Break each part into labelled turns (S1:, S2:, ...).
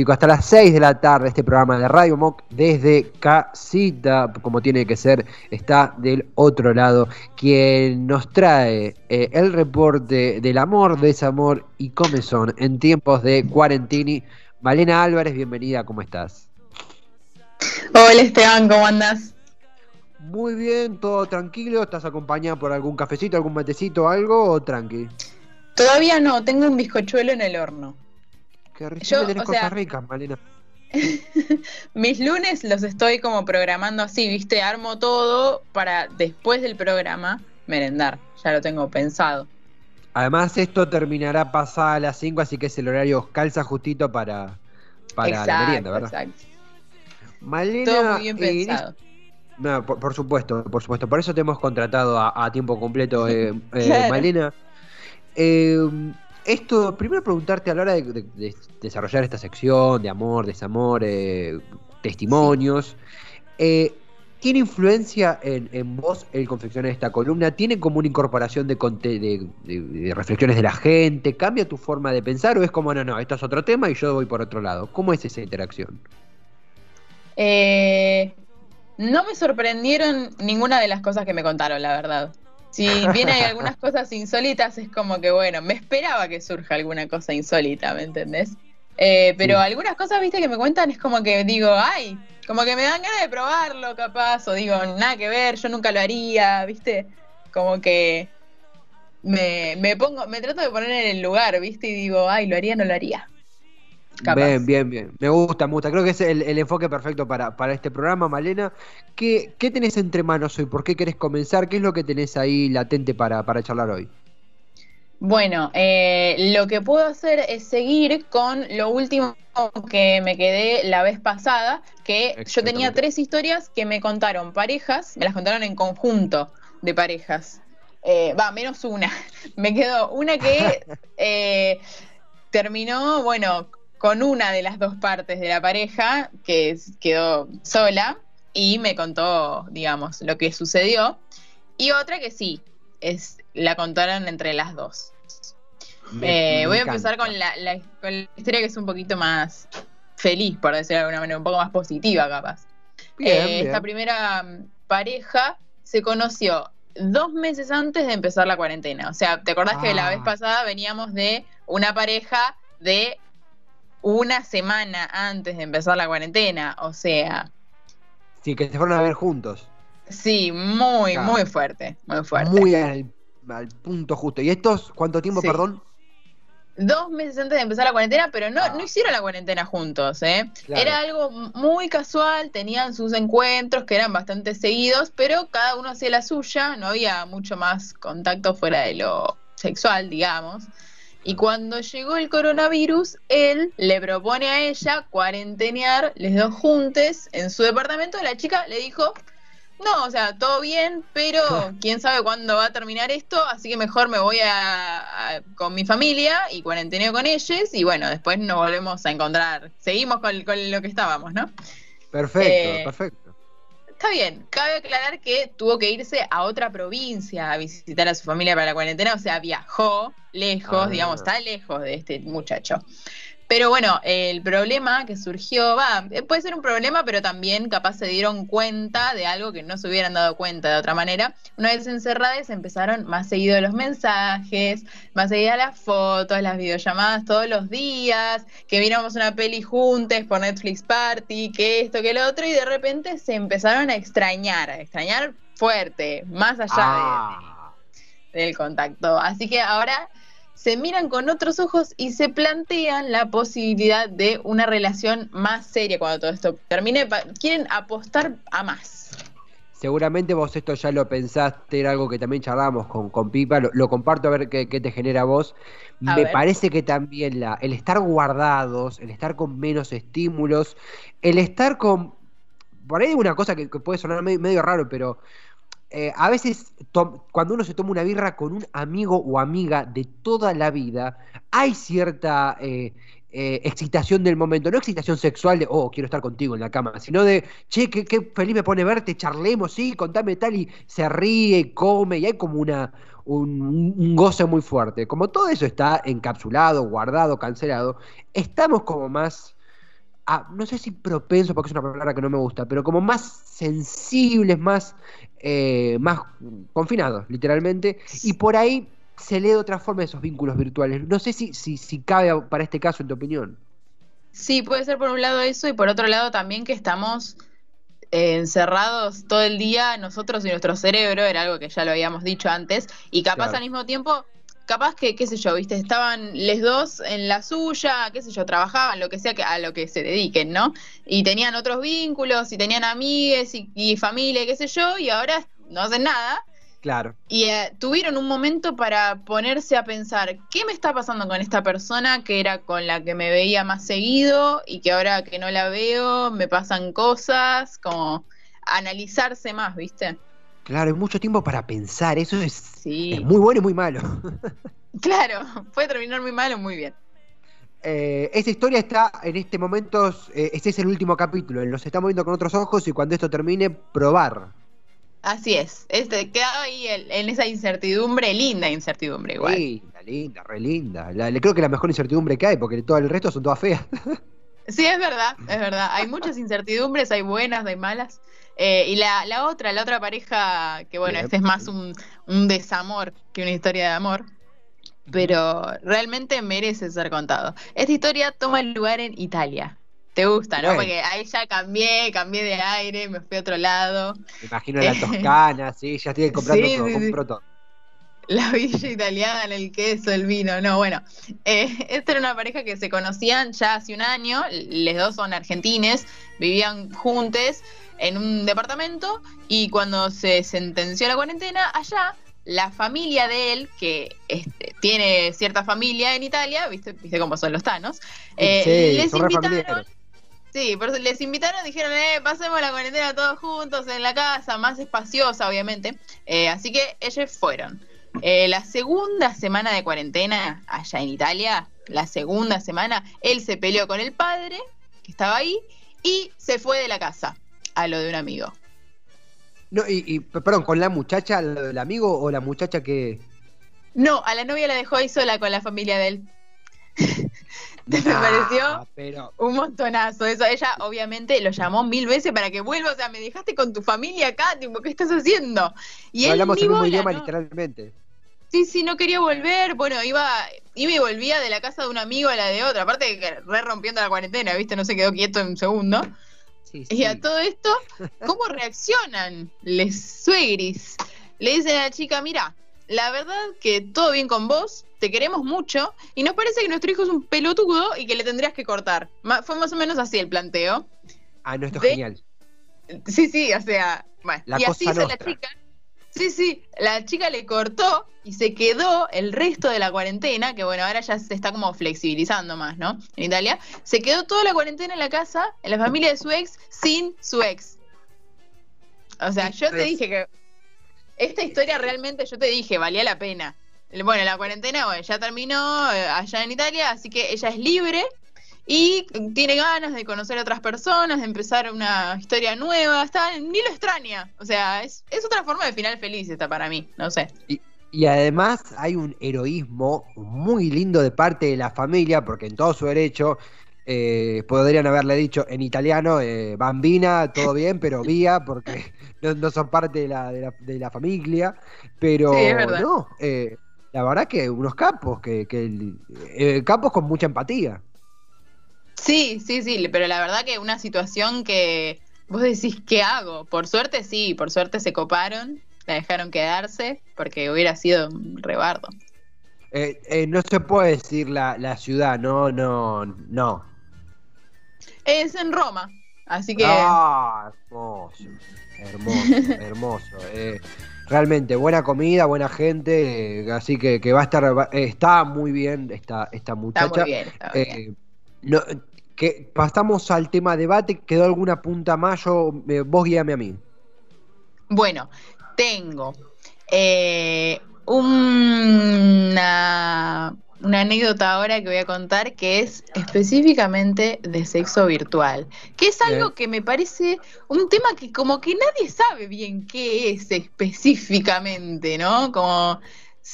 S1: chicos, hasta las 6 de la tarde este programa de Radio Mock desde casita, como tiene que ser, está del otro lado, quien nos trae eh, el reporte del amor, desamor y comezón en tiempos de cuarentini. Malena Álvarez, bienvenida, ¿cómo estás?
S2: Hola Esteban, ¿cómo andas?
S1: Muy bien, todo tranquilo, ¿estás acompañada por algún cafecito, algún matecito, algo o tranqui?
S2: Todavía no, tengo un bizcochuelo en el horno.
S1: Tenés cosas ricas, Malena.
S2: mis lunes los estoy como programando así, ¿viste? Armo todo para después del programa merendar. Ya lo tengo pensado.
S1: Además, esto terminará pasada a las 5, así que es el horario calza justito para, para la merienda, ¿verdad? Exacto.
S2: Malena, todo muy bien eh, pensado.
S1: no, por, supuesto, por supuesto. Por eso te hemos contratado a, tiempo completo, eh, eh Malena. Eh, esto, primero preguntarte a la hora de, desarrollar esta sección de amor, desamor, eh, testimonios, eh, ¿tiene influencia en, vos el confeccionar esta columna? ¿Tiene como una incorporación de, reflexiones de la gente? ¿Cambia tu forma de pensar o es como, no, no, esto es otro tema y yo voy por otro lado? ¿Cómo es esa interacción?
S2: Eh, no me sorprendieron ninguna de las cosas que me contaron, la verdad. Si bien hay algunas cosas insólitas, es como que, bueno, me esperaba que surja alguna cosa insólita, ¿me entendés? Eh, pero algunas cosas, viste, que me cuentan es como que digo, ay, como que me dan ganas de probarlo, capaz, o digo, nada que ver, yo nunca lo haría, viste, como que me, me pongo, me trato de poner en el lugar, viste, y digo, ay, lo haría, no lo haría.
S1: Bien, bien, bien. Me gusta, me gusta. Creo que es el, enfoque perfecto para, este programa, Malena. ¿Qué, ¿Qué, tenés entre manos hoy? ¿Por qué querés comenzar? ¿Qué es lo que tenés ahí latente para, para charlar hoy?
S2: Bueno, eh, lo que puedo hacer es seguir con lo último que me quedé la vez pasada, que yo tenía tres historias que me contaron parejas, me las contaron en conjunto de parejas. Eh, va, menos una. Me quedó una que eh, terminó, bueno, con una de las dos partes de la pareja que quedó sola y me contó, digamos, lo que sucedió. Y otra que sí, es, la contaron entre las dos. Eh, voy a empezar con la, historia que es un poquito más feliz, por decirlo de alguna manera, un poco más positiva capaz. Eh, esta primera mm, pareja se conoció dos meses antes de empezar la cuarentena. O sea, ¿te acordás que la vez ah. pasada veníamos de una pareja de una semana antes de empezar la cuarentena, o sea.
S1: Sí, que se fueron a ver juntos.
S2: Sí, muy, muy fuerte, muy fuerte.
S1: Muy al, punto justo. ¿Y estos cuánto tiempo, perdón?
S2: Dos meses antes de empezar la cuarentena, pero no, no hicieron la cuarentena juntos, ¿eh? Era algo muy casual, tenían sus encuentros que eran bastante seguidos, pero cada uno hacía la suya, no había mucho más contacto fuera de lo sexual, digamos. Y cuando llegó el coronavirus, él le propone a ella cuarentenear, les dos juntos en su departamento. La chica le dijo, no, o sea, todo bien, pero quién sabe cuándo va a terminar esto, así que mejor me voy a, con mi familia y cuarenteneo con ellos y bueno, después nos volvemos a encontrar. Seguimos con, lo que estábamos, ¿no?
S1: Perfecto, eh, perfecto.
S2: Está bien, cabe aclarar que tuvo que irse a otra provincia a visitar a su familia para la cuarentena, o sea, viajó lejos, ah. digamos, está lejos de este muchacho. Pero bueno, el problema que surgió, va, eh, puede ser un problema, pero también capaz se dieron cuenta de algo que no se hubieran dado cuenta de otra manera. Una vez encerradas empezaron más seguido los mensajes, más seguidas las fotos, las videollamadas todos los días, que viéramos una peli juntos por Netflix Party, que esto, que lo otro, y de repente se empezaron a extrañar, a extrañar fuerte, más allá ah. del contacto. Así que ahora se miran con otros ojos y se plantean la posibilidad de una relación más seria cuando todo esto termine. Quieren apostar a más.
S1: Seguramente vos esto ya lo pensaste, era algo que también charlábamos con, con Pipa, lo, comparto a ver qué, te genera a vos. Me parece que también la, el estar guardados, el estar con menos estímulos, el estar con... Por ahí hay una cosa que, puede sonar medio raro, pero eh, a veces cuando uno se toma una birra con un amigo o amiga de toda la vida, hay cierta eh, eh, excitación del momento, no excitación sexual de, oh, quiero estar contigo en la cama, sino de, che, qué, feliz me pone verte, charlemos, sí, contame tal, y se ríe, come, y hay como una, un, goce muy fuerte. Como todo eso está encapsulado, guardado, cancelado, estamos como más no sé si propensos, porque es una palabra que no me gusta, pero como más sensibles, más, eh, más confinados, literalmente, y por ahí se lee de otra forma esos vínculos virtuales. No sé si, si, si cabe para este caso, en tu opinión.
S2: Sí, puede ser por un lado eso y por otro lado también que estamos eh, encerrados todo el día nosotros y nuestro cerebro, era algo que ya lo habíamos dicho antes, y capaz al mismo tiempo capaz que, qué sé yo, viste, estaban les dos en la suya, qué sé yo, trabajaban, lo que sea que, a lo que se dediquen, ¿no? Y tenían otros vínculos, y tenían amigues y, familia, qué sé yo, y ahora no hacen nada.
S1: Claro.
S2: Y eh, tuvieron un momento para ponerse a pensar, ¿qué me está pasando con esta persona que era con la que me veía más seguido y que ahora que no la veo me pasan cosas? Como analizarse más, ¿viste?
S1: Claro, hay mucho tiempo para pensar, eso es, muy bueno y muy malo.
S2: Claro, puede terminar muy mal o muy bien.
S1: Eh, esa historia está en este momento, eh, este es el último capítulo, nos estamos viendo con otros ojos y cuando esto termine, probar.
S2: Así es, este, queda ahí en esa incertidumbre, linda incertidumbre igual.
S1: Linda, linda, re linda. Le creo que la mejor incertidumbre que hay, porque todo el resto son todas feas.
S2: Sí, es verdad, es verdad. Hay muchas incertidumbres, hay buenas, hay malas. Eh, y la, la, otra, la otra pareja, que bueno, este es más un, desamor que una historia de amor, pero realmente merece ser contado. Esta historia toma lugar en Italia. ¿Te gusta, no? Porque ahí ya cambié, cambié de aire, me fui a otro lado.
S1: Me imagino la Toscana, sí, ya estoy comprando todo, todo
S2: la villa italiana, el queso, el vino. No, bueno, eh, esta era una pareja que se conocían ya hace un año, los dos son argentines, vivían juntos en un departamento y cuando se sentenció la cuarentena, allá la familia de él, que este, tiene cierta familia en Italia, ¿viste, ¿viste cómo son los tanos? Eh, les invitaron... Sí, pero les invitaron, dijeron, eh, pasemos la cuarentena todos juntos en la casa, más espaciosa, obviamente. Eh, así que ellos fueron. Eh, la segunda semana de cuarentena allá en Italia, la segunda semana, él se peleó con el padre, que estaba ahí, y se fue de la casa a lo de un amigo.
S1: No, y, perdón, ¿con la muchacha, lo del amigo o la muchacha que...?
S2: No, a la novia la dejó ahí sola con la familia de él. me pareció un montonazo eso. Ella obviamente lo llamó mil veces para que vuelva. O sea, me dejaste con tu familia acá, tipo, ¿qué estás haciendo?
S1: Y él hablamos el mismo idioma literalmente.
S2: Sí, sí, no quería volver. Bueno, iba, iba y volvía de la casa de un amigo a la de otra. Aparte re rompiendo la cuarentena, ¿viste? No se quedó quieto en un segundo. Y a todo esto, ¿cómo reaccionan les suegris? Le dicen a la chica, mira, la verdad que todo bien con vos, te queremos mucho y nos parece que nuestro hijo es un pelotudo y que le tendrías que cortar. fue más o menos así el planteo.
S1: Ah, no, esto es genial.
S2: Sí, sí, o sea, bueno, y así hizo la chica. Sí, sí, la chica le cortó y se quedó el resto de la cuarentena, que bueno, ahora ya se está como flexibilizando más, ¿no? En Italia, se quedó toda la cuarentena en la casa, en la familia de su ex, sin su ex. O sea, yo te dije que esta historia realmente, yo te dije, valía la pena. Bueno, la cuarentena bueno, ya terminó eh, allá en Italia, así que ella es libre y tiene ganas de conocer a otras personas, de empezar una historia nueva, está, ni lo extraña. O sea, es, otra forma de final feliz esta para mí, no sé.
S1: Y, además hay un heroísmo muy lindo de parte de la familia, porque en todo su derecho eh, podrían haberle dicho en italiano, eh, bambina, todo bien, pero vía, porque no, son parte de la, de la, familia. Pero no, eh, la verdad que unos capos, que, que capos con mucha empatía.
S2: Sí, sí, sí, pero la verdad que una situación que vos decís, ¿qué hago? Por suerte sí, por suerte se coparon, la dejaron quedarse, porque hubiera sido un rebardo.
S1: Eh, eh, no se puede decir la, la, ciudad, no, no, no.
S2: Es en Roma, así que...
S1: Ah, hermoso, hermoso, hermoso. Eh, realmente, buena comida, buena gente, así que, que, va a estar, está muy bien esta, esta muchacha. Está muy bien, está muy bien. No, que pasamos al tema debate, ¿quedó alguna punta más? Yo, vos guíame a mí.
S2: Bueno, tengo eh, una, una anécdota ahora que voy a contar que es específicamente de sexo virtual, que es algo que me parece un tema que como que nadie sabe bien qué es específicamente, ¿no? Como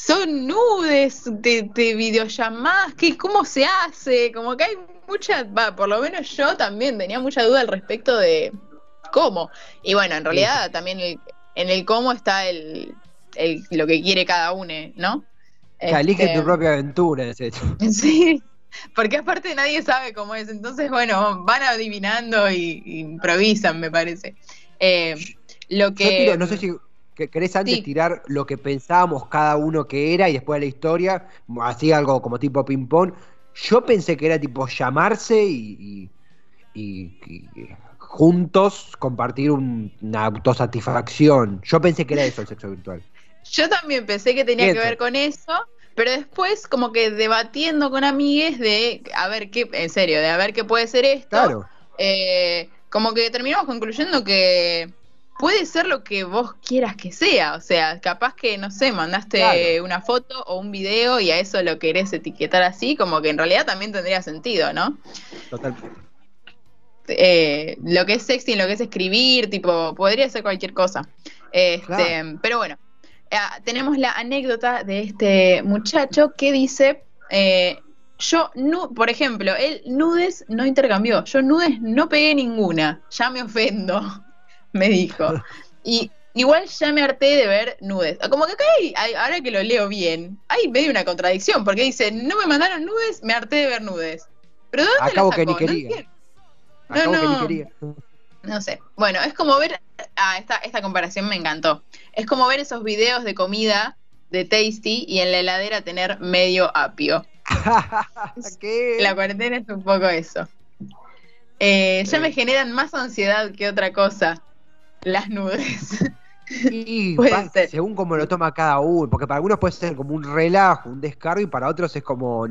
S2: son nudes de, de videollamadas, que cómo se hace, como que hay mucha, va, por lo menos yo también tenía mucha duda al respecto de cómo. Y bueno, en realidad también en el cómo está el, lo que quiere cada uno, ¿no?
S1: Elige tu este, propia aventura, es hecho.
S2: Sí, porque aparte nadie sabe cómo es, entonces bueno, van adivinando y, improvisan, me parece. Eh, lo que...
S1: no sé si querés antes tirar lo que pensábamos cada uno que era y después la historia, así algo como tipo ping-pong. Yo pensé que era tipo llamarse y, juntos compartir una autosatisfacción. Yo pensé que era eso el sexo virtual.
S2: Yo también pensé que tenía que ver con eso, pero después como que debatiendo con amigues de a ver qué, en serio, de a ver qué puede ser esto. Claro. Eh, como que terminamos concluyendo que puede ser lo que vos quieras que sea. O sea, capaz que, no sé, mandaste una foto o un video y a eso lo querés etiquetar así, como que en realidad también tendría sentido, ¿no? Totalmente. Eh, lo que es sexy, lo que es escribir, tipo, podría ser cualquier cosa. Este, Pero bueno, eh, tenemos la anécdota de este muchacho que dice, eh, yo, por ejemplo, él nudes no intercambió, yo nudes no pegué ninguna, ya me ofendo me dijo. Y igual ya me harté de ver nudes. Como que acá hay, ahora que lo leo bien, hay medio una contradicción, porque dice, no me mandaron nudes, me harté de ver nudes. Pero ¿dónde Acabo que ni quería. No, no, no, sé. Bueno, es como ver, ah, esta, esta comparación me encantó. Es como ver esos videos de comida de Tasty y en la heladera tener medio apio. La cuarentena es un poco eso. Eh, ya me generan más ansiedad que otra cosa las nudes.
S1: Y según como lo toma cada uno, porque para algunos puede ser como un relajo, un descargo, y para otros es como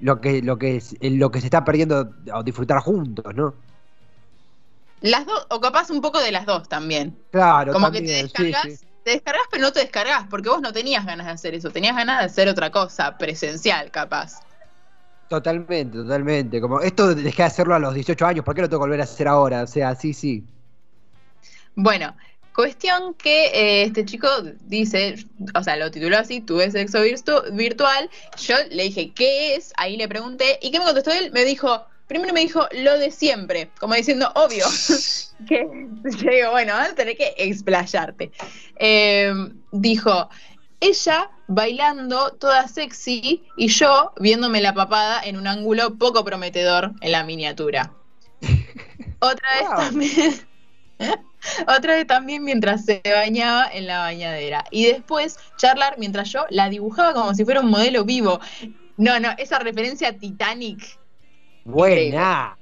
S1: lo que, lo que, es, lo que se está perdiendo o disfrutar juntos, ¿no?
S2: Las dos, o capaz un poco de las dos también.
S1: Claro,
S2: como que te descargas, te descargas, pero no te descargas, porque vos no tenías ganas de hacer eso, tenías ganas de hacer otra cosa, presencial, capaz.
S1: Totalmente, totalmente. Como esto dejé de hacerlo a los 18 años, ¿por qué lo tengo que volver a hacer ahora? O sea, sí, sí.
S2: Bueno, cuestión que eh, este chico dice, o sea, lo tituló así, tuve sexo virtual. Yo le dije, ¿qué es? Ahí le pregunté. ¿Y qué me contestó él? Me dijo, primero me dijo lo de siempre, como diciendo, obvio. que yo digo, bueno, vas a tener que explayarte. Em, dijo, ella bailando toda sexy y yo viéndome la papada en un ángulo poco prometedor en la miniatura. Otra vez también. Otra vez también mientras se bañaba en la bañadera. Y después charlar mientras yo la dibujaba como si fuera un modelo vivo. No, no, esa referencia a Titanic.
S1: Buena.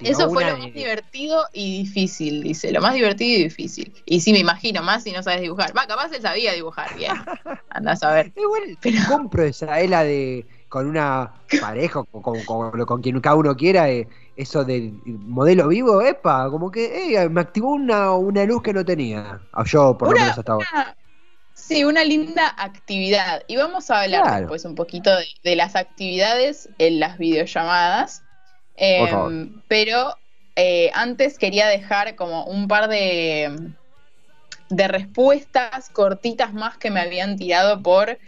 S2: Eso fue lo más divertido y difícil, dice. Lo más divertido y difícil. Y sí, me imagino, más si no sabes dibujar. Va, capaz él sabía dibujar bien. Andás a ver.
S1: Igual Pero... compro esa, es la de con una pareja, con, con, quien cada uno quiera, eh, eso del modelo vivo, epa, como que eh, me activó una, una luz que no tenía. Ah, yo, por lo menos hasta ahora.
S2: Sí, una linda actividad. Y vamos a hablar después un poquito de, las actividades en las videollamadas. Em, pero eh, antes quería dejar como un par de, de respuestas cortitas más que me habían tirado por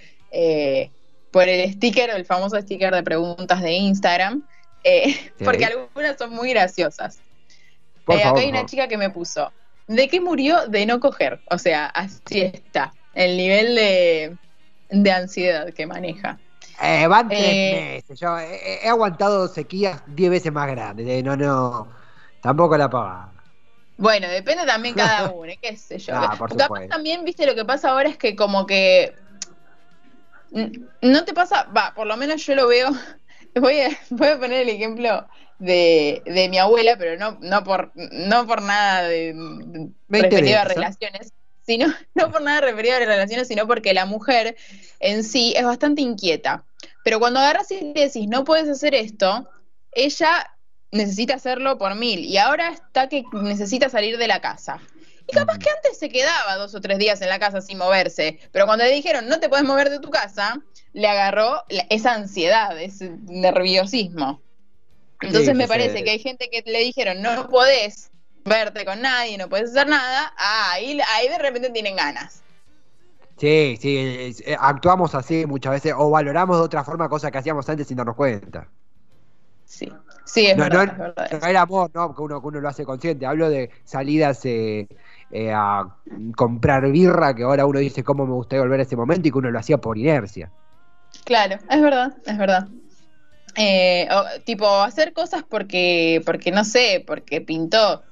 S2: por el sticker, el famoso sticker de preguntas de Instagram, eh, porque algunas son muy graciosas. Eh, acá hay una chica que me puso, ¿de qué murió? De no coger. O sea, así está, el nivel de, ansiedad que maneja.
S1: Eh, van tres meses. Yo he, aguantado sequías diez veces más grandes. No, no, tampoco la paga.
S2: Bueno, depende también cada uno, qué sé yo. Ah, también, viste, lo que pasa ahora es que como que ¿No te pasa? Va, por lo menos yo lo veo. Voy a, voy a poner el ejemplo de, de mi abuela, pero no, no, por, no por nada de, referido a relaciones, sino, no por nada referido a relaciones, sino porque la mujer en sí es bastante inquieta. Pero cuando agarras y le decís, no puedes hacer esto, ella necesita hacerlo por mil. Y ahora está que necesita salir de la casa. Y capaz que antes se quedaba dos o tres días en la casa sin moverse, pero cuando le dijeron no te puedes mover de tu casa, le agarró esa ansiedad, ese nerviosismo. Entonces me parece que hay gente que le dijeron no podés verte con nadie, no puedes hacer nada, ah, ahí, ahí de repente tienen ganas.
S1: Sí, sí, eh, actuamos así muchas veces o valoramos de otra forma cosas que hacíamos antes sin darnos cuenta.
S2: Sí, sí, es, verdad,
S1: no, es amor, no, que uno, que uno lo hace consciente. Hablo de salidas eh, eh, a comprar birra, que ahora uno dice cómo me gustaría volver a ese momento y que uno lo hacía por inercia.
S2: Claro, es verdad, es verdad. tipo, hacer cosas porque, porque no sé, porque pintó.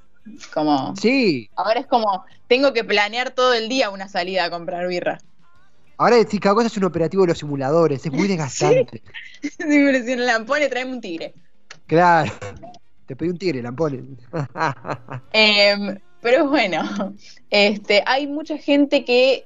S2: Como.
S1: Sí.
S2: Ahora es como, tengo que planear todo el día una salida a comprar birra.
S1: Ahora decir cada cosa es un operativo de los simuladores, es muy desgastante.
S2: sí, pero si no pone, traeme un tigre.
S1: Claro. Te pedí un tigre, Lampone.
S2: eh, pero bueno, este, hay mucha gente que,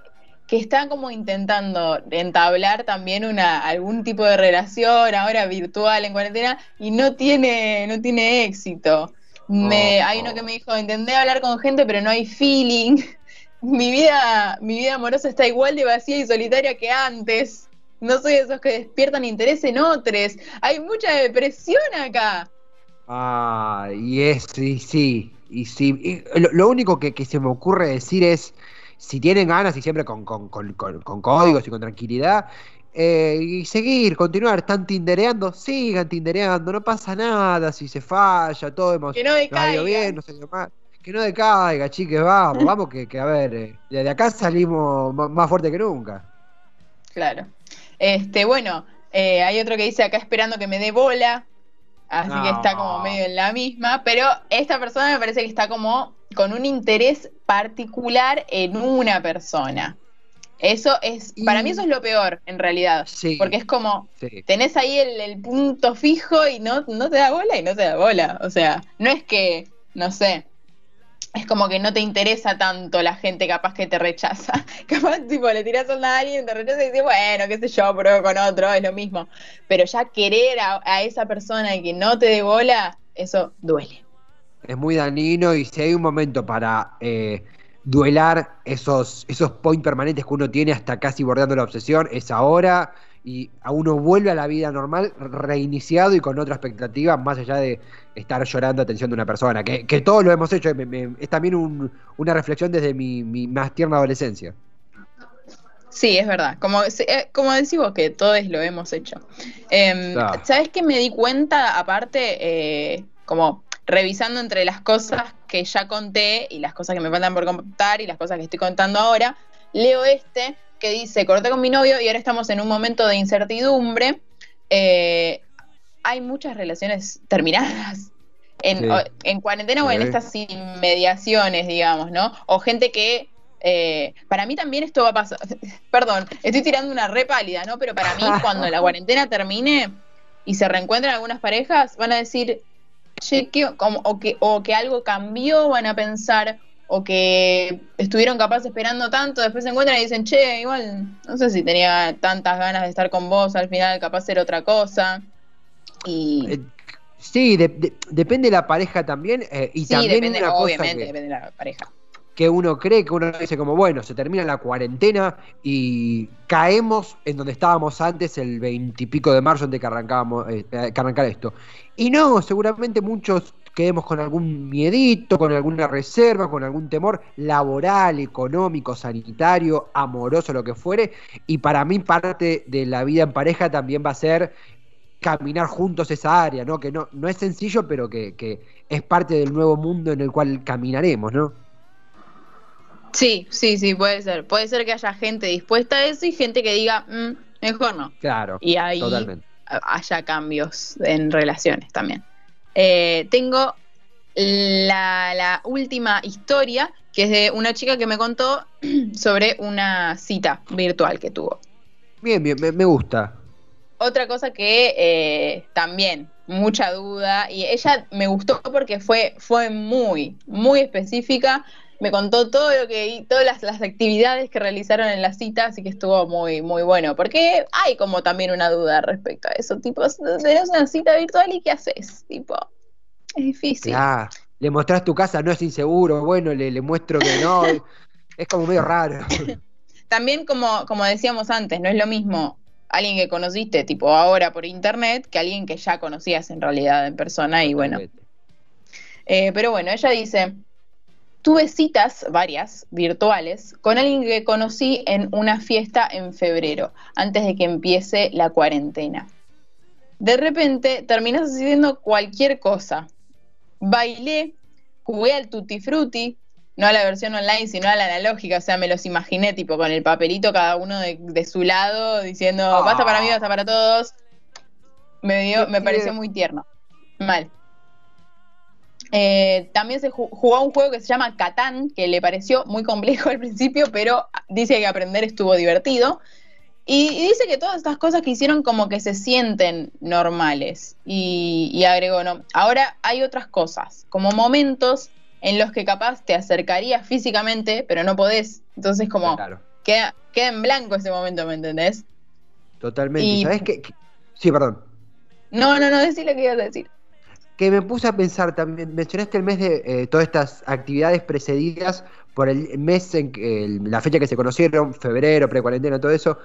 S2: que está como intentando entablar también una, algún tipo de relación ahora virtual en cuarentena y no tiene, no tiene éxito. Me, hay uno que me dijo, intenté hablar con gente, pero no hay feeling. mi vida, mi vida amorosa está igual de vacía y solitaria que antes. No soy de esos que despiertan interés en otros. Hay mucha depresión acá.
S1: Ah, y es, y sí, y sí. lo, único que, se me ocurre decir es, si tienen ganas y siempre con, con, con, con códigos y con tranquilidad, eh, y seguir, continuar, están tindereando, sigan tindereando, no pasa nada si se falla, todo hemos
S2: que no decaiga.
S1: bien, no mal. Que no decaiga, chiques, vamos, vamos, que, a ver, eh, de acá salimos más, fuerte que nunca.
S2: Claro. Este, bueno, eh, hay otro que dice acá esperando que me dé bola, así que está como medio en la misma, pero esta persona me parece que está como con un interés particular en una persona. Eso es, para mí eso es lo peor, en realidad. porque es como, tenés ahí el, punto fijo y no, no te da bola y no te da bola. O sea, no es que, no sé, es como que no te interesa tanto la gente capaz que te rechaza. capaz, tipo, le tiras onda a alguien, te rechaza y dices, bueno, qué sé yo, pruebo con otro, es lo mismo. Pero ya querer a, a esa persona y que no te dé bola, eso duele.
S1: Es muy dañino y si hay un momento para... Eh, duelar esos, esos points permanentes que uno tiene hasta casi bordeando la obsesión, es ahora y a uno vuelve a la vida normal, reiniciado y con otra expectativa, más allá de estar llorando atención de una persona, que, que todos lo hemos hecho, es también una reflexión desde mi, más tierna adolescencia.
S2: Sí, es verdad. Como, eh, como decimos que todos lo hemos hecho. Em, ¿Sabes qué me di cuenta, aparte, eh, como revisando entre las cosas que ya conté y las cosas que me faltan por contar y las cosas que estoy contando ahora, leo este que dice, corté con mi novio y ahora estamos en un momento de incertidumbre. Eh, hay muchas relaciones terminadas en, cuarentena o en estas inmediaciones, digamos, ¿no? O gente que... Eh, para mí también esto va a pasar, perdón, estoy tirando una re pálida, ¿no? Pero para mí cuando la cuarentena termine y se reencuentren algunas parejas, van a decir, como, o, que, o que algo cambió, van a pensar, o que estuvieron capaces esperando tanto, después se encuentran y dicen, che, igual, no sé si tenía tantas ganas de estar con vos, al final capaz era otra cosa. Y...
S1: Eh, sí, depende de la pareja también. Eh, y también
S2: depende, obviamente, depende de la pareja
S1: que uno cree, que uno dice como, bueno, se termina la cuarentena y caemos en donde estábamos antes, el veintipico de marzo, antes que, arrancábamos, eh, que arrancar esto. Y no, seguramente muchos quedemos con algún miedito, con alguna reserva, con algún temor laboral, económico, sanitario, amoroso, lo que fuere. Y para mí parte de la vida en pareja también va a ser caminar juntos esa área, ¿no? Que no, no es sencillo, pero que, que es parte del nuevo mundo en el cual caminaremos, ¿no?
S2: Sí, sí, sí, puede ser. Puede ser que haya gente dispuesta a eso y gente que diga, mm, mejor no.
S1: Claro.
S2: Y ahí haya cambios en relaciones también. Eh, tengo la, última historia, que es de una chica que me contó sobre una cita virtual que tuvo.
S1: Bien, bien, me, gusta.
S2: Otra cosa que eh, también mucha duda y ella me gustó porque fue, fue muy, muy específica me contó todo lo que todas las, actividades que realizaron en la cita, así que estuvo muy, muy bueno. Porque hay como también una duda respecto a eso. Tipo, tenés una cita virtual y ¿qué haces? Tipo, es difícil.
S1: Ah, le mostrás tu casa, no es inseguro, bueno, le, le muestro que no. es como medio raro.
S2: también, como, como decíamos antes, no es lo mismo alguien que conociste, tipo ahora por internet, que alguien que ya conocías en realidad en persona. Y bueno. Eh, pero bueno, ella dice tuve citas, varias, virtuales, con alguien que conocí en una fiesta en febrero, antes de que empiece la cuarentena. De repente terminas haciendo cualquier cosa. Bailé, jugué al Tutti Frutti, no a la versión online, sino a la analógica, o sea, me los imaginé tipo con el papelito cada uno de, su lado, diciendo, basta para mí, basta para todos. Me, dio, me pareció muy tierno. Mal. Eh, también se jugó un juego que se llama Catán, que le pareció muy complejo al principio, pero dice que aprender estuvo divertido. Y, dice que todas estas cosas que hicieron como que se sienten normales. Y, agregó, no, ahora hay otras cosas, como momentos en los que capaz te acercarías físicamente, pero no podés. Entonces como queda, queda en blanco ese momento, ¿me entendés?
S1: Totalmente. ¿Sabes qué? Sí, perdón.
S2: No, no, no, decí lo que ibas a decir
S1: que me puse a pensar también, mencionaste el mes de eh, todas estas actividades precedidas por el mes en que, la fecha que se conocieron, febrero, pre-cuarentena, todo eso,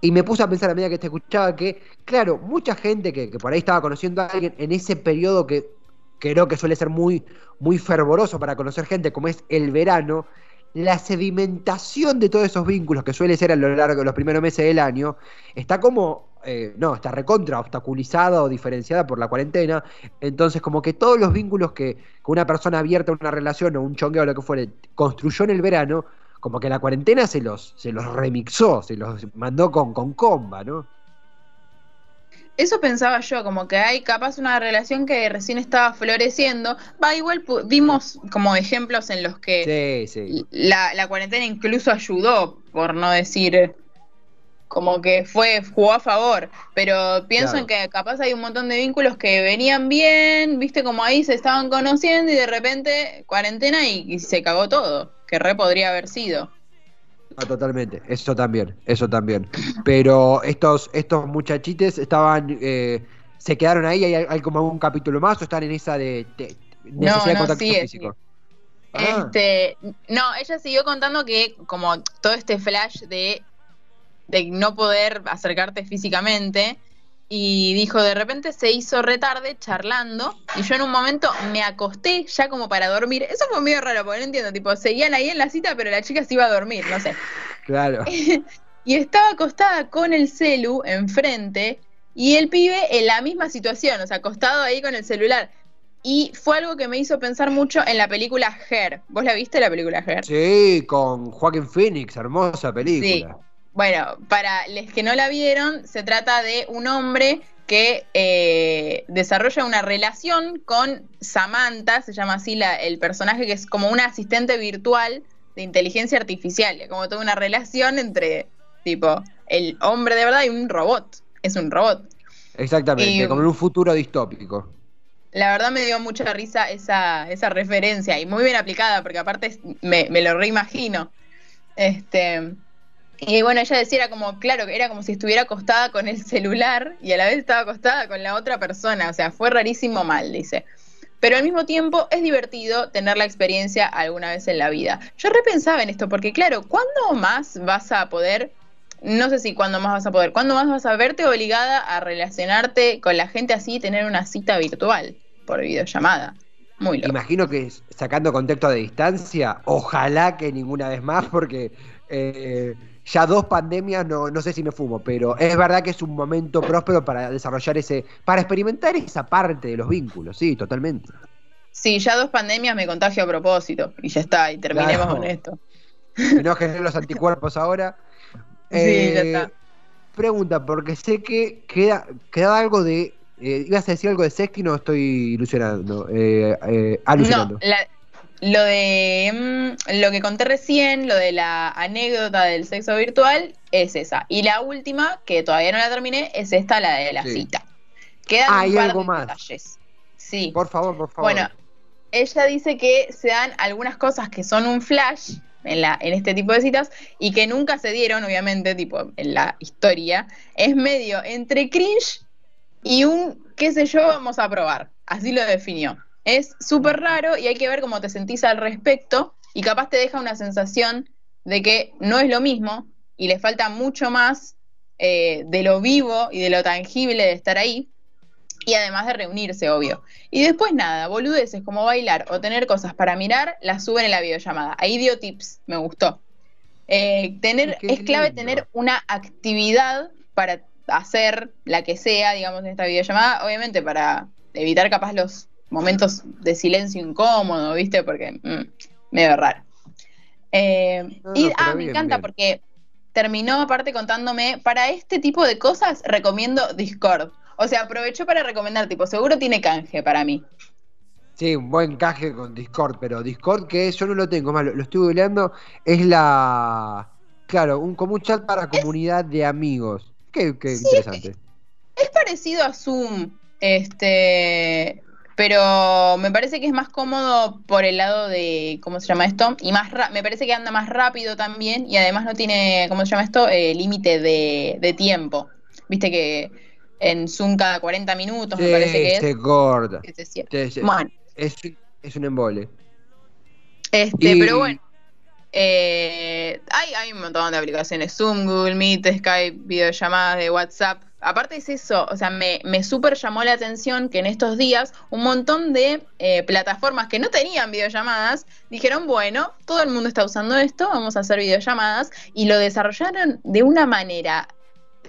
S1: y me puse a pensar a medida que te escuchaba que, claro, mucha gente que, por ahí estaba conociendo a alguien en ese periodo que creo que suele ser muy, muy fervoroso para conocer gente, como es el verano, la sedimentación de todos esos vínculos que suele ser a lo largo de los primeros meses del año, está como eh, no, está recontra obstaculizada o diferenciada por la cuarentena. Entonces, como que todos los vínculos que, una persona abierta a una relación o un chongueo o lo que fuere construyó en el verano, como que la cuarentena se los, se los remixó, se los mandó con, con comba, ¿no?
S2: Eso pensaba yo, como que hay capaz una relación que recién estaba floreciendo. Va, igual vimos como ejemplos en los que La, la cuarentena incluso ayudó, por no decir como que fue, jugó a favor, pero pienso en que capaz hay un montón de vínculos que venían bien, viste como ahí se estaban conociendo y de repente cuarentena y, se cagó todo, que re podría haber sido.
S1: Ah, totalmente, eso también, eso también. Pero estos, estos muchachites estaban, eh, se quedaron ahí, hay, hay, como un capítulo más o están en esa de,
S2: necesidad de contacto físico. Ah. Este, no, ella siguió contando que como todo este flash de de no poder acercarte físicamente. Y dijo, de repente se hizo retarde charlando y yo en un momento me acosté ya como para dormir. Eso fue medio raro, porque no entiendo, tipo, seguían ahí en la cita, pero la chica se iba a dormir, no sé.
S1: Claro.
S2: y estaba acostada con el celu enfrente y el pibe en la misma situación, o sea, acostado ahí con el celular. Y fue algo que me hizo pensar mucho en la película Her. ¿Vos la viste la película Her?
S1: Sí, con Joaquín Phoenix, hermosa película.
S2: Bueno, para los que no la vieron, se trata de un hombre que eh, desarrolla una relación con Samantha, se llama así la, el personaje que es como una asistente virtual de inteligencia artificial, como toda una relación entre tipo el hombre de verdad y un robot, es un robot.
S1: Exactamente, como en un futuro distópico.
S2: La verdad me dio mucha risa esa, esa referencia y muy bien aplicada, porque aparte me, me lo reimagino. Este, y bueno, ella decía, era como, claro, era como si estuviera acostada con el celular y a la vez estaba acostada con la otra persona. O sea, fue rarísimo mal, dice. Pero al mismo tiempo es divertido tener la experiencia alguna vez en la vida. Yo repensaba en esto, porque claro, ¿cuándo más vas a poder, no sé si cuándo más vas a poder, cuándo más vas a verte obligada a relacionarte con la gente así y tener una cita virtual por videollamada? Muy loco.
S1: Imagino que sacando contexto de distancia, ojalá que ninguna vez más, porque... Eh, ya dos pandemias, no, no sé si me fumo, pero es verdad que es un momento próspero para desarrollar ese, para experimentar esa parte de los vínculos, sí, totalmente.
S2: Sí, ya dos pandemias me contagio a propósito y ya está, y terminemos con esto.
S1: No generen los anticuerpos ahora. sí, ya está. Eh, pregunta, porque sé que queda, queda algo de. Eh, ¿Ibas a decir algo de sexting no estoy ilusionando? Eh, eh alucinando.
S2: No, la, lo de mm, lo que conté recién, lo de la anécdota del sexo virtual, es esa. Y la última, que todavía no la terminé, es esta, la de la cita. Quedan
S1: ah, un algo más. detalles.
S2: Sí.
S1: Por favor, por favor.
S2: Bueno, ella dice que se dan algunas cosas que son un flash en, la, en este tipo de citas y que nunca se dieron, obviamente, tipo en la historia. Es medio entre cringe y un qué sé yo, vamos a probar. Así lo definió. Es súper raro y hay que ver cómo te sentís al respecto y capaz te deja una sensación de que no es lo mismo y le falta mucho más eh, de lo vivo y de lo tangible de estar ahí. Y además de reunirse, obvio. Y después nada, boludeces como bailar o tener cosas para mirar, las suben en la videollamada. Ahí dio tips, me gustó. Eh, tener, es clave tener una actividad para hacer la que sea, digamos, en esta videollamada, obviamente para evitar capaz los momentos de silencio incómodo, ¿viste? Porque mm, medio raro. Eh, y, ah, me encanta porque terminó aparte contándome, para este tipo de cosas recomiendo Discord. O sea, aprovecho para recomendar, tipo, seguro tiene canje para mí.
S1: Sí, un buen canje con Discord, pero Discord que yo no lo tengo, más lo, estuve googleando, es la... Claro, un, como un chat para comunidad de amigos. Qué, interesante.
S2: Es parecido a Zoom, este, pero me parece que es más cómodo por el lado de, ¿cómo se llama esto? Y más me parece que anda más rápido también y además no tiene, ¿cómo se llama esto? Eh, límite de, tiempo. Viste que en Zoom cada 40 minutos me parece que es.
S1: Gorda. bueno. Es, es un embole.
S2: Este, pero bueno. Eh, hay, hay un montón de aplicaciones, Zoom, Google Meet, Skype, videollamadas de WhatsApp, aparte es eso, o sea, me, me súper llamó la atención que en estos días un montón de eh, plataformas que no tenían videollamadas dijeron, bueno, todo el mundo está usando esto, vamos a hacer videollamadas y lo desarrollaron de una manera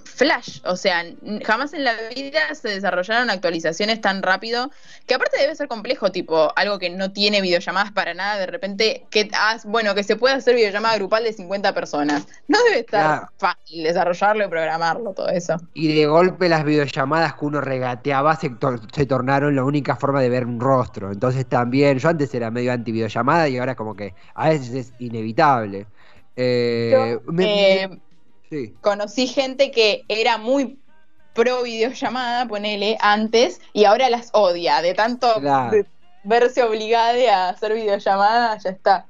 S2: flash, o sea, jamás en la vida se desarrollaron actualizaciones tan rápido, que aparte debe ser complejo, tipo, algo que no tiene videollamadas para nada, de repente, que bueno, que se puede hacer videollamada grupal de 50 personas. No debe estar fácil desarrollarlo y programarlo, todo eso.
S1: Y de golpe las videollamadas que uno regateaba se, se tornaron la única forma de ver un rostro. Entonces también, yo antes era medio anti videollamada y ahora como que a veces es inevitable.
S2: Eh, eh Conocí gente que era muy pro videollamada, ponele, antes, y ahora las odia, de tanto verse obligada a hacer videollamada, ya está.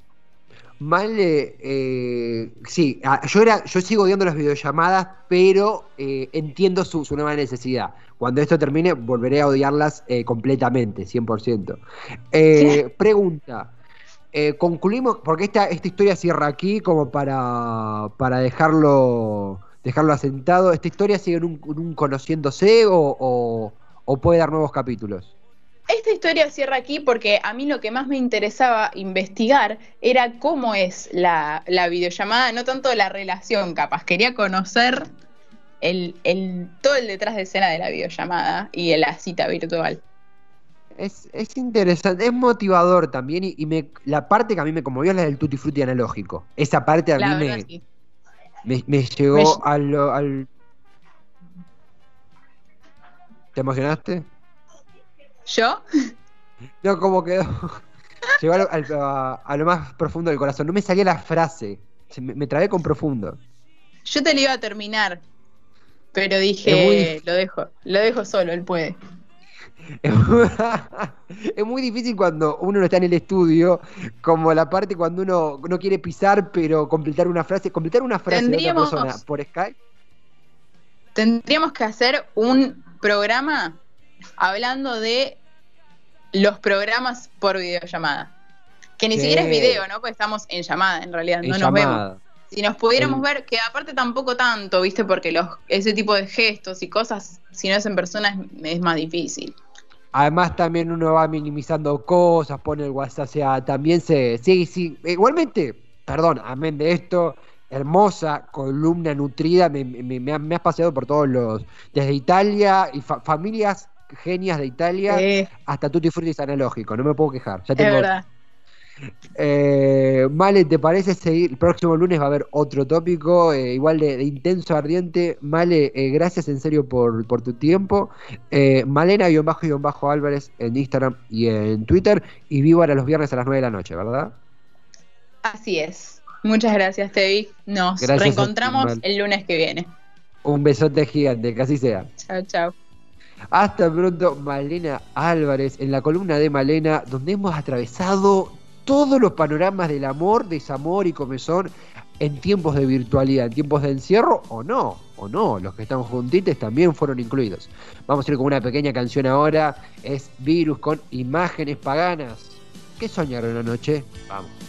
S1: Male, eh, sí, yo era, yo sigo odiando las videollamadas, pero eh, entiendo su, nueva necesidad. Cuando esto termine, volveré a odiarlas eh, completamente, 100%. Pregunta, eh, concluimos, porque esta, esta historia cierra aquí como para, para dejarlo, dejarlo asentado. ¿Esta historia sigue en un, conociéndose o, puede dar nuevos capítulos?
S2: Esta historia cierra aquí porque a mí lo que más me interesaba investigar era cómo es la, la videollamada, no tanto la relación, capaz. Quería conocer el, el, todo el detrás de escena de la videollamada y de la cita virtual
S1: es, es interesante, es motivador también y, me, la parte que a mí me conmovió es la del tutti frutti analógico. Esa parte a mí me, me, llegó al, ¿Te emocionaste?
S2: ¿Yo?
S1: No, como quedó. Llegó a, lo más profundo del corazón. No me salía la frase. me, me, trabé con profundo.
S2: Yo te lo iba a terminar. Pero dije, lo dejo, lo dejo solo, él puede.
S1: es muy difícil cuando uno no está en el estudio, como la parte cuando uno no quiere pisar, pero completar una frase, completar una frase de otra persona por Skype.
S2: Tendríamos que hacer un programa hablando de los programas por videollamada. Que ni siquiera es video, ¿no? Porque estamos en llamada, en realidad, no nos vemos. Si nos pudiéramos ver, que aparte tampoco tanto, ¿viste? Porque los, ese tipo de gestos y cosas, si no es en persona, es más difícil.
S1: Además también uno va minimizando cosas, pone el WhatsApp, o sea, también se... Sí, sí, igualmente, perdón, amén de esto, hermosa columna nutrida, me, me, has paseado por todos los... Desde Italia y familias genias de Italia hasta Tutti Frutti analógico, no me puedo quejar. Ya tengo, verdad. Eh, Male, ¿te parece seguir? El próximo lunes va a haber otro tópico, eh, igual de, intenso, ardiente. Male, eh, gracias en serio por, tu tiempo. Eh, Malena-Álvarez en Instagram y en Twitter. Y vivo ahora los viernes a las 9 de la noche, ¿verdad?
S2: Así es. Muchas gracias, Tevi. Nos reencontramos el lunes que viene.
S1: Un besote gigante, que así sea.
S2: Chao, chao.
S1: Hasta pronto, Malena Álvarez, en la columna de Malena, donde hemos atravesado todos los panoramas del amor, desamor y comezón en tiempos de virtualidad, en tiempos de encierro o no, o no, los que estamos juntitos también fueron incluidos. Vamos a ir con una pequeña canción ahora, es Virus con imágenes paganas. ¿Qué soñaron anoche? Vamos.